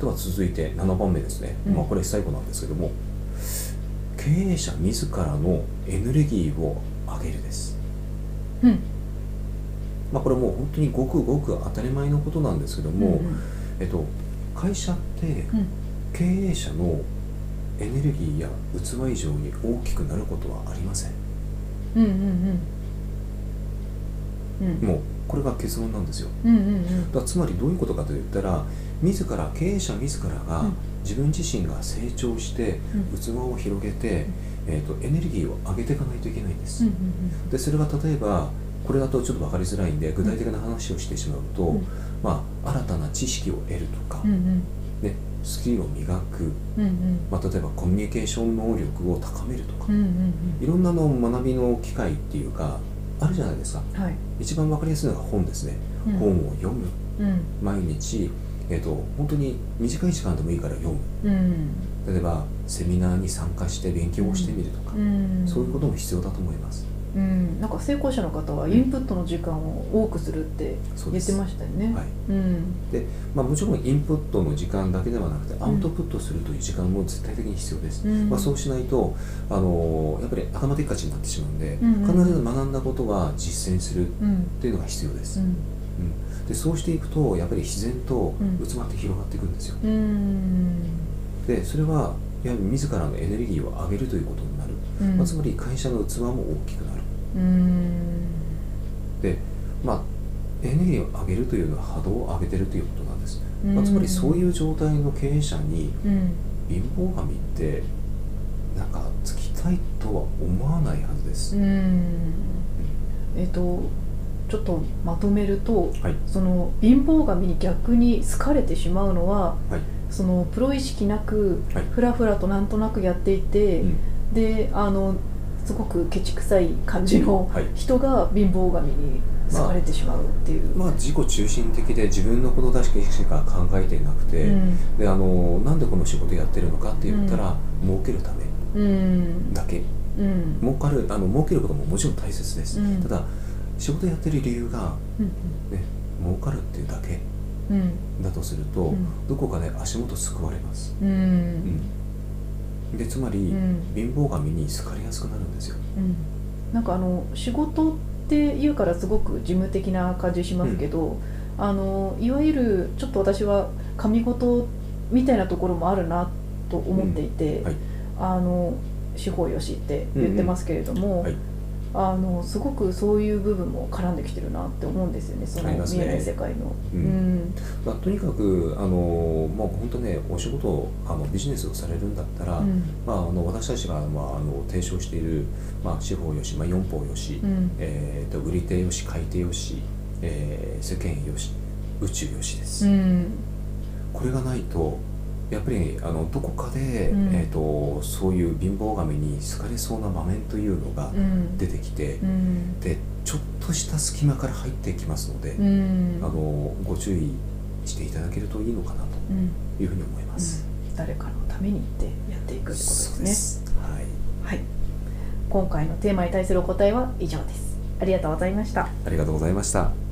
では続いて7番目ですね、うん。まあ、これ最後なんですけども経営者自らのエネルギーを上げるです、うん。まあ、これもう本当にごくごく当たり前のことなんですけども、うんうん。えっと、会社ってうん。経営者のエネルギーや器以上に大きくなることはありません。うんうんうんもうこれが結論なんですよ。うんうんうん。だつまりどういうことかといったら自ら経営者自らがうん自分自身が成長してうん。器を広げて、えー、とエネルギーを上げていかないといけないんです、うんうんでそれが例えばこれだとちょっと分かりづらいんで具体的な話をしてしまうと、うん。まあ、新たな知識を得るとか、うんうん。ね、スキルを磨く、うんうん。まあ、例えばコミュニケーション能力を高めるとか、うんうんいろんなの学びの機会っていうかあるじゃないですか。うんはい。一番分かりやすいのが本ですね、うん。本を読む。うん。毎日、えー、と本当に短い時間でもいいから読む。うん。例えばセミナーに参加して勉強をしてみるとか、うん。そういうことも必要だと思いますうんなんか成功者の方はインプットの時間を多くするって言ってましたよね。はい。うん。でまあ、もちろんインプットの時間だけではなくてアウトプットするという時間も絶対的に必要です、うん。まあ、そうしないとあのやっぱり頭でっかちになってしまうんで、うんうん必ず学んだことは実践するうん。っていうのが必要です、うん。うん。でそうしていくとやっぱり自然とうん。器って広がっていくんですよ、うん。でそれはやはり自らのエネルギーを上げるということになる、うん。まあ、つまり会社の器も大きくなる。うん。でまあエネルギーを上げるというのは波動を上げてるということなんです、うん。まあ、つまりそういう状態の経営者にうん。貧乏神ってなんかつきたいとは思わないはずです、うん。えっ、とちょっとまとめるとはい。その貧乏神に逆に好かれてしまうのははい、そのプロ意識なくはい。ふらふらとなんとなくやっていて、うんであのすごくケチくさい感じのはい。人が貧乏神に好かれてしまうっていう。まあ自己中心的で自分のことだけしか考えていなくて、うん。であのなんでこの仕事やってるのかって言ったら、儲けるためうん。だけ。うん。儲かるあの儲けることももちろん大切です、うん。ただ仕事やってる理由がうんね儲かるっていうだけうん。だとすると、うん。どこかで足元救われます、うんつまり、うん。貧乏神に好かれやすくなるんですよ。うん。なんかあの仕事っていうからすごく事務的な感じしますけど、あのいわゆるちょっと私は神事みたいなところもあるなと思っていて、うん。はい。あの司法よしって言ってますけれども、はいあのすごくそういう部分も絡んできてるなって思うんですよねその見えない世界の。うん。うん。まあ、とにかくあの、まあ、本当ねお仕事をあのビジネスをされるんだったら、うん。まあ、あの私たちが、まあ、あの提唱している、まあ、司法よし、まあ、四法よし、うん。えー、と売り手よし買い手よし、えー世間よし宇宙よしです、うん。これがないとやっぱりあのどこかで、うんえー、とそういう貧乏神に好かれそうな場面というのがうん出てきて、うんでちょっとした隙間から入ってきますので、うんあのご注意していただけるといいのかなうんというふうに思います。誰かのためにってやっていくってことですね。す。はい。はい。今回のテーマに対するお答えは以上です。ありがとうございました。ありがとうございました。